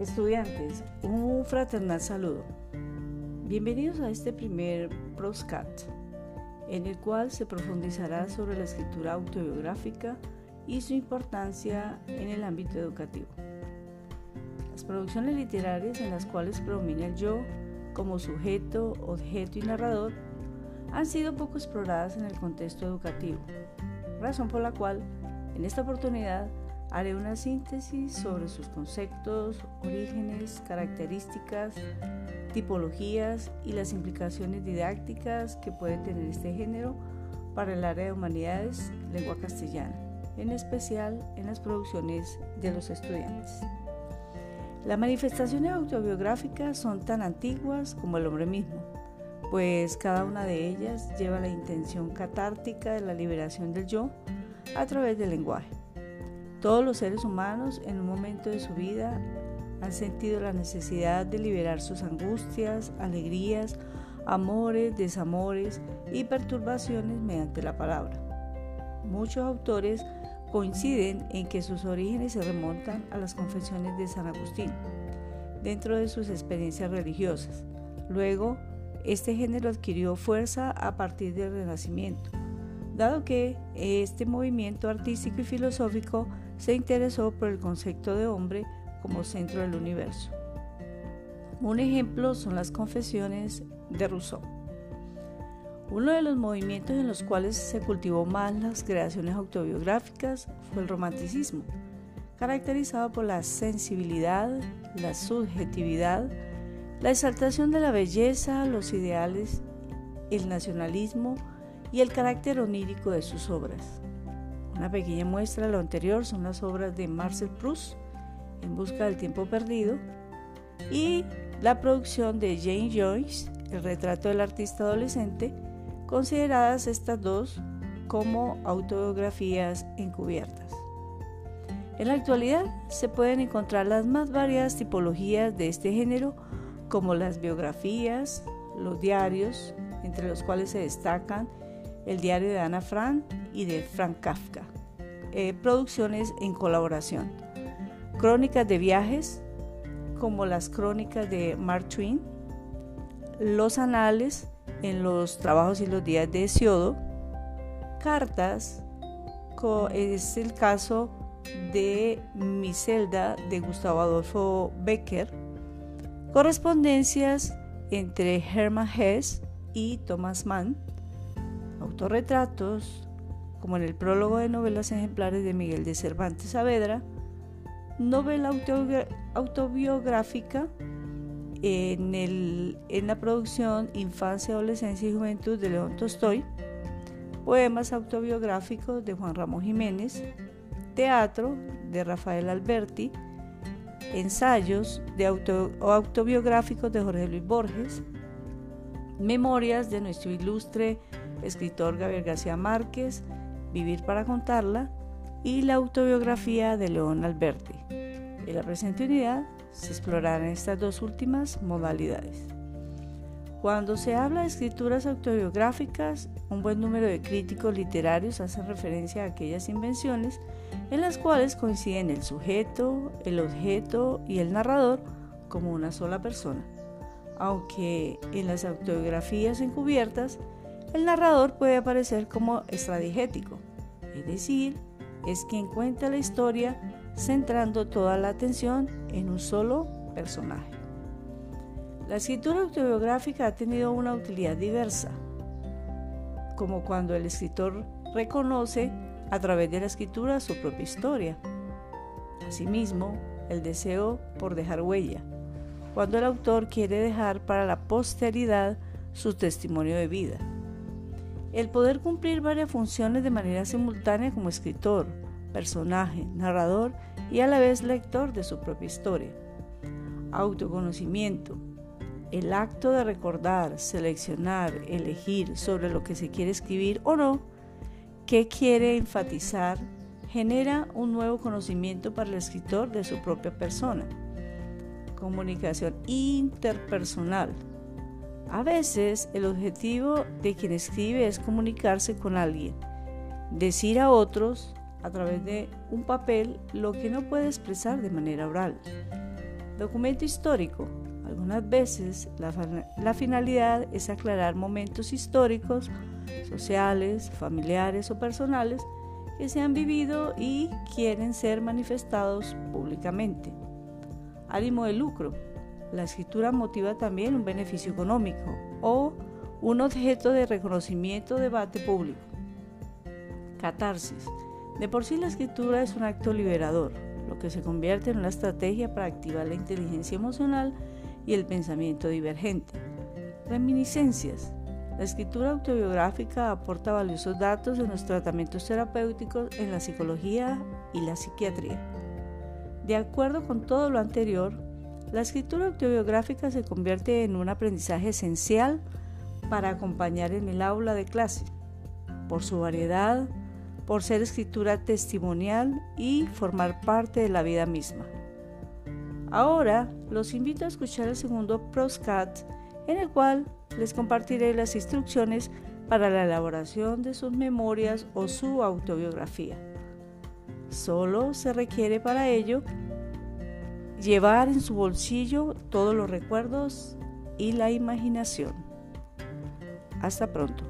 Estudiantes, un fraternal saludo. Bienvenidos a este primer Proscat, en el cual se profundizará sobre la escritura autobiográfica y su importancia en el ámbito educativo. Las producciones literarias en las cuales predomina el yo como sujeto, objeto y narrador han sido poco exploradas en el contexto educativo, razón por la cual en esta oportunidad Haré una síntesis sobre sus conceptos, orígenes, características, tipologías y las implicaciones didácticas que puede tener este género para el área de humanidades, lengua castellana, en especial en las producciones de los estudiantes. Las manifestaciones autobiográficas son tan antiguas como el hombre mismo, pues cada una de ellas lleva la intención catártica de la liberación del yo a través del lenguaje. Todos los seres humanos en un momento de su vida han sentido la necesidad de liberar sus angustias, alegrías, amores, desamores y perturbaciones mediante la palabra. Muchos autores coinciden en que sus orígenes se remontan a las confesiones de San Agustín, dentro de sus experiencias religiosas. Luego, este género adquirió fuerza a partir del Renacimiento, dado que este movimiento artístico y filosófico se interesó por el concepto de hombre como centro del universo. Un ejemplo son las confesiones de Rousseau. Uno de los movimientos en los cuales se cultivó más las creaciones autobiográficas fue el romanticismo, caracterizado por la sensibilidad, la subjetividad, la exaltación de la belleza, los ideales, el nacionalismo y el carácter onírico de sus obras. Una pequeña muestra de lo anterior son las obras de Marcel Proust, En busca del tiempo perdido, y la producción de Jane Joyce, El retrato del artista adolescente, consideradas estas dos como autobiografías encubiertas. En la actualidad se pueden encontrar las más variadas tipologías de este género, como las biografías, los diarios, entre los cuales se destacan el diario de Ana Frank y de Frank Kafka. Eh, producciones en colaboración. Crónicas de viajes, como las crónicas de Mark Twain, los anales en los trabajos y los días de Hesiodo, cartas, es el caso de Mi celda de Gustavo Adolfo Becker, correspondencias entre Hermann Hesse y Thomas Mann, autorretratos, como en el prólogo de novelas ejemplares de Miguel de Cervantes Saavedra, novela autobiográfica en, en la producción Infancia, Adolescencia y Juventud de León Tolstoy, poemas autobiográficos de Juan Ramón Jiménez, teatro de Rafael Alberti, ensayos de auto, autobiográficos de Jorge Luis Borges, memorias de nuestro ilustre escritor Gabriel García Márquez, Vivir para contarla y la autobiografía de León Alberti. En la presente unidad se explorarán estas dos últimas modalidades. Cuando se habla de escrituras autobiográficas, un buen número de críticos literarios hacen referencia a aquellas invenciones en las cuales coinciden el sujeto, el objeto y el narrador como una sola persona, aunque en las autobiografías encubiertas el narrador puede aparecer como estradigético, es decir, es quien cuenta la historia centrando toda la atención en un solo personaje. La escritura autobiográfica ha tenido una utilidad diversa, como cuando el escritor reconoce a través de la escritura su propia historia. Asimismo, el deseo por dejar huella, cuando el autor quiere dejar para la posteridad su testimonio de vida el poder cumplir varias funciones de manera simultánea como escritor, personaje, narrador y a la vez lector de su propia historia. Autoconocimiento. El acto de recordar, seleccionar, elegir sobre lo que se quiere escribir o no, qué quiere enfatizar, genera un nuevo conocimiento para el escritor de su propia persona. Comunicación interpersonal a veces el objetivo de quien escribe es comunicarse con alguien, decir a otros a través de un papel lo que no puede expresar de manera oral. Documento histórico. Algunas veces la, finalidad es aclarar momentos históricos, sociales, familiares o personales que se han vivido y quieren ser manifestados públicamente. Ánimo de lucro. La escritura motiva también un beneficio económico o un objeto de reconocimiento o debate público. Catarsis. De por sí la escritura es un acto liberador, lo que se convierte en una estrategia para activar la inteligencia emocional y el pensamiento divergente. Reminiscencias. La escritura autobiográfica aporta valiosos datos en los tratamientos terapéuticos en la psicología y la psiquiatría. De acuerdo con todo lo anterior, la escritura autobiográfica se convierte en un aprendizaje esencial para acompañar en el aula de clase, por su variedad, por ser escritura testimonial y formar parte de la vida misma. Ahora los invito a escuchar el segundo Proscat, en el cual les compartiré las instrucciones para la elaboración de sus memorias o su autobiografía. Solo se requiere para ello llevar en su bolsillo todos los recuerdos y la imaginación. Hasta pronto.